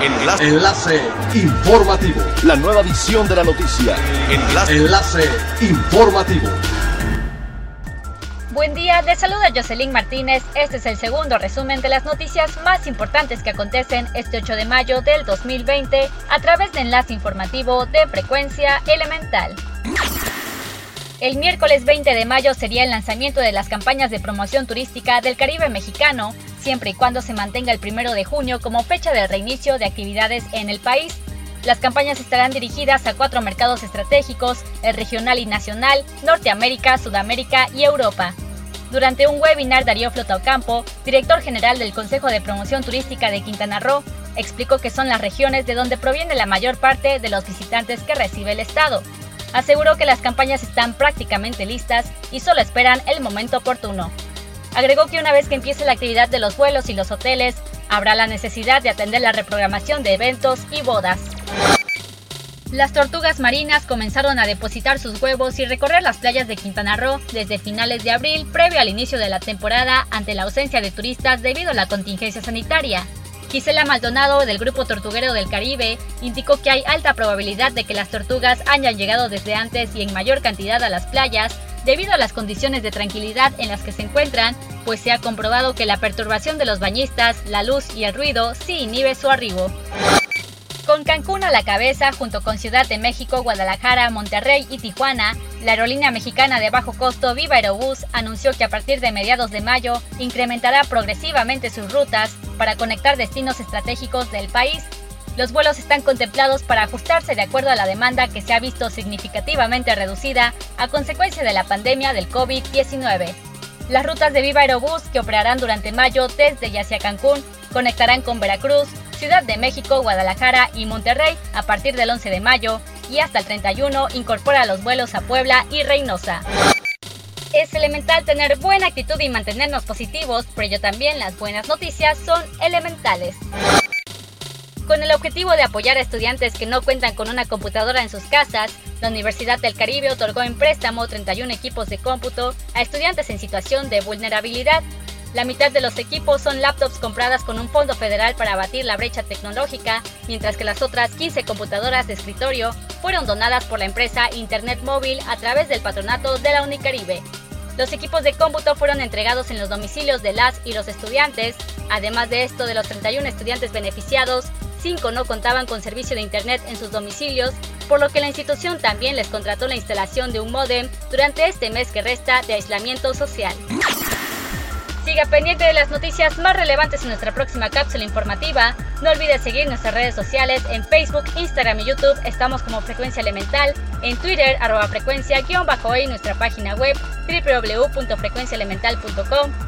Enlace. Enlace informativo. La nueva edición de la noticia. Enlace. Enlace informativo. Buen día, les saluda Jocelyn Martínez. Este es el segundo resumen de las noticias más importantes que acontecen este 8 de mayo del 2020 a través de enlace informativo de frecuencia elemental. El miércoles 20 de mayo sería el lanzamiento de las campañas de promoción turística del Caribe mexicano, siempre y cuando se mantenga el primero de junio como fecha de reinicio de actividades en el país. Las campañas estarán dirigidas a cuatro mercados estratégicos, el regional y nacional, Norteamérica, Sudamérica y Europa. Durante un webinar, Darío Flotocampo, director general del Consejo de Promoción Turística de Quintana Roo, explicó que son las regiones de donde proviene la mayor parte de los visitantes que recibe el Estado aseguró que las campañas están prácticamente listas y solo esperan el momento oportuno. Agregó que una vez que empiece la actividad de los vuelos y los hoteles, habrá la necesidad de atender la reprogramación de eventos y bodas. Las tortugas marinas comenzaron a depositar sus huevos y recorrer las playas de Quintana Roo desde finales de abril, previo al inicio de la temporada, ante la ausencia de turistas debido a la contingencia sanitaria. Gisela Maldonado del Grupo Tortuguero del Caribe indicó que hay alta probabilidad de que las tortugas hayan llegado desde antes y en mayor cantidad a las playas debido a las condiciones de tranquilidad en las que se encuentran, pues se ha comprobado que la perturbación de los bañistas, la luz y el ruido sí inhibe su arribo. Con Cancún a la cabeza, junto con Ciudad de México, Guadalajara, Monterrey y Tijuana, la aerolínea mexicana de bajo costo Viva Aerobús anunció que a partir de mediados de mayo incrementará progresivamente sus rutas para conectar destinos estratégicos del país. Los vuelos están contemplados para ajustarse de acuerdo a la demanda que se ha visto significativamente reducida a consecuencia de la pandemia del COVID-19. Las rutas de Viva Aerobús que operarán durante mayo desde y hacia Cancún conectarán con Veracruz, Ciudad de México, Guadalajara y Monterrey a partir del 11 de mayo y hasta el 31 incorpora los vuelos a Puebla y Reynosa. Es elemental tener buena actitud y mantenernos positivos, pero yo también las buenas noticias son elementales. Con el objetivo de apoyar a estudiantes que no cuentan con una computadora en sus casas, la Universidad del Caribe otorgó en préstamo 31 equipos de cómputo a estudiantes en situación de vulnerabilidad la mitad de los equipos son laptops compradas con un fondo federal para abatir la brecha tecnológica, mientras que las otras 15 computadoras de escritorio fueron donadas por la empresa Internet Móvil a través del patronato de la Unicaribe. Los equipos de cómputo fueron entregados en los domicilios de las y los estudiantes. Además de esto, de los 31 estudiantes beneficiados, 5 no contaban con servicio de Internet en sus domicilios, por lo que la institución también les contrató la instalación de un modem durante este mes que resta de aislamiento social. Siga pendiente de las noticias más relevantes en nuestra próxima cápsula informativa. No olvides seguir nuestras redes sociales en Facebook, Instagram y YouTube. Estamos como Frecuencia Elemental. En Twitter, arroba frecuencia-y nuestra página web www.frecuenciaelemental.com.